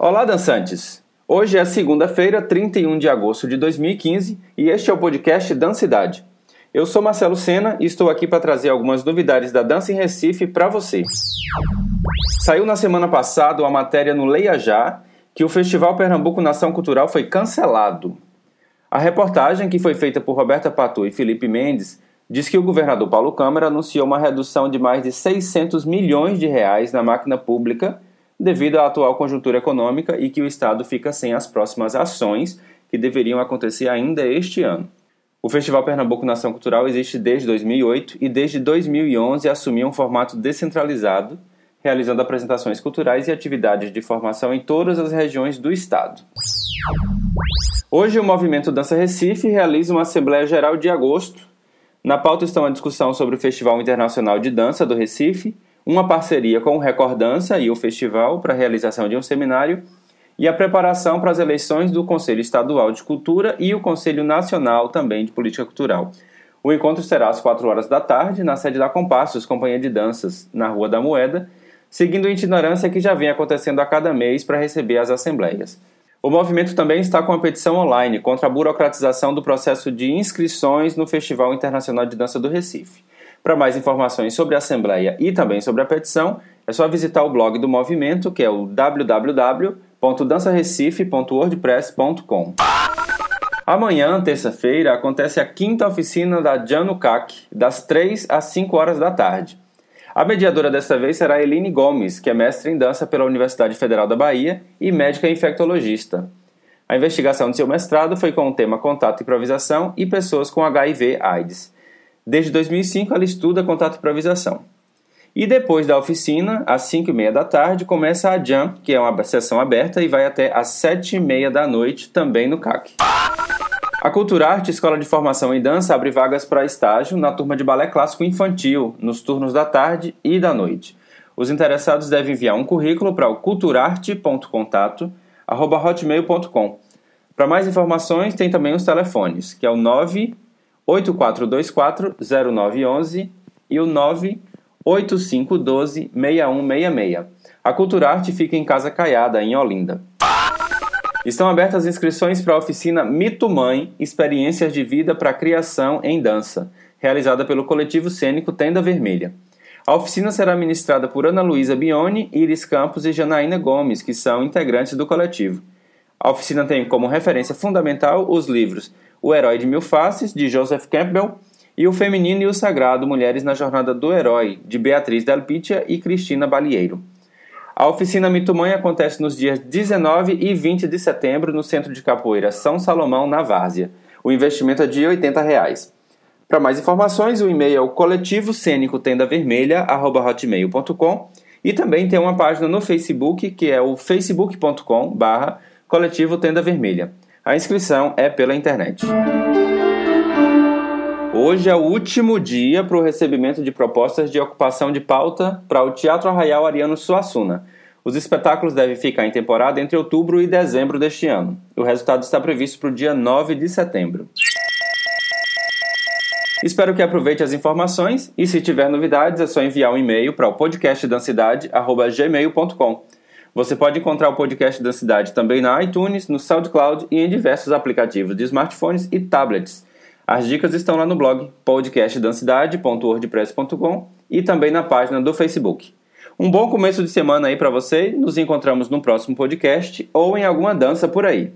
Olá, dançantes! Hoje é segunda-feira, 31 de agosto de 2015 e este é o podcast Dancidade. Eu sou Marcelo Sena e estou aqui para trazer algumas novidades da dança em Recife para você. Saiu na semana passada a matéria no Leia Já que o Festival Pernambuco Nação Cultural foi cancelado. A reportagem, que foi feita por Roberta Patu e Felipe Mendes, diz que o governador Paulo Câmara anunciou uma redução de mais de 600 milhões de reais na máquina pública devido à atual conjuntura econômica e que o Estado fica sem as próximas ações que deveriam acontecer ainda este ano. O Festival Pernambuco Nação Cultural existe desde 2008 e desde 2011 assumiu um formato descentralizado, realizando apresentações culturais e atividades de formação em todas as regiões do Estado. Hoje, o Movimento Dança Recife realiza uma Assembleia Geral de agosto. Na pauta estão a discussão sobre o Festival Internacional de Dança do Recife uma parceria com o Recordança e o festival para a realização de um seminário e a preparação para as eleições do Conselho Estadual de Cultura e o Conselho Nacional também de Política Cultural. O encontro será às 4 horas da tarde na sede da Compassos, Companhia de Danças, na Rua da Moeda, seguindo a itinerância que já vem acontecendo a cada mês para receber as assembleias. O movimento também está com a petição online contra a burocratização do processo de inscrições no Festival Internacional de Dança do Recife. Para mais informações sobre a Assembleia e também sobre a petição, é só visitar o blog do movimento, que é o www.dançarecife.wordpress.com. Amanhã, terça-feira, acontece a quinta oficina da Janucac, das 3 às 5 horas da tarde. A mediadora desta vez será Eline Gomes, que é mestre em dança pela Universidade Federal da Bahia e médica infectologista. A investigação de seu mestrado foi com o tema Contato e Improvisação e Pessoas com HIV-AIDS. Desde 2005, ela estuda contato e improvisação. E depois da oficina, às 5 e meia da tarde, começa a Jam, que é uma sessão aberta e vai até às 7 e meia da noite, também no CAC. A Culturarte, Escola de Formação em Dança, abre vagas para estágio na turma de balé clássico infantil, nos turnos da tarde e da noite. Os interessados devem enviar um currículo para o culturarte.contato.hotmail.com. Para mais informações, tem também os telefones, que é o 9 8424-0911 e o 98512-6166. A Cultura Arte fica em Casa Caiada, em Olinda. Estão abertas inscrições para a oficina Mito Mãe Experiências de Vida para Criação em Dança, realizada pelo coletivo cênico Tenda Vermelha. A oficina será ministrada por Ana Luísa Bione, Iris Campos e Janaína Gomes, que são integrantes do coletivo. A oficina tem como referência fundamental os livros o Herói de Mil Faces, de Joseph Campbell, e O Feminino e o Sagrado, Mulheres na Jornada do Herói, de Beatriz Delpitia e Cristina Balieiro. A oficina Mito Mãe acontece nos dias 19 e 20 de setembro no Centro de Capoeira São Salomão, na Várzea. O investimento é de 80 reais. Para mais informações, o e-mail é o coletivo cênico tenda vermelha, hotmail.com e também tem uma página no Facebook que é o facebook.com barra coletivo tenda vermelha. A inscrição é pela internet. Hoje é o último dia para o recebimento de propostas de ocupação de pauta para o Teatro Arraial Ariano Suassuna. Os espetáculos devem ficar em temporada entre outubro e dezembro deste ano. O resultado está previsto para o dia 9 de setembro. Espero que aproveite as informações e, se tiver novidades, é só enviar um e-mail para o podcastdancidade.gmail.com. Você pode encontrar o podcast da cidade também na iTunes, no SoundCloud e em diversos aplicativos de smartphones e tablets. As dicas estão lá no blog podcastdancidade.wordpress.com e também na página do Facebook. Um bom começo de semana aí para você. Nos encontramos no próximo podcast ou em alguma dança por aí.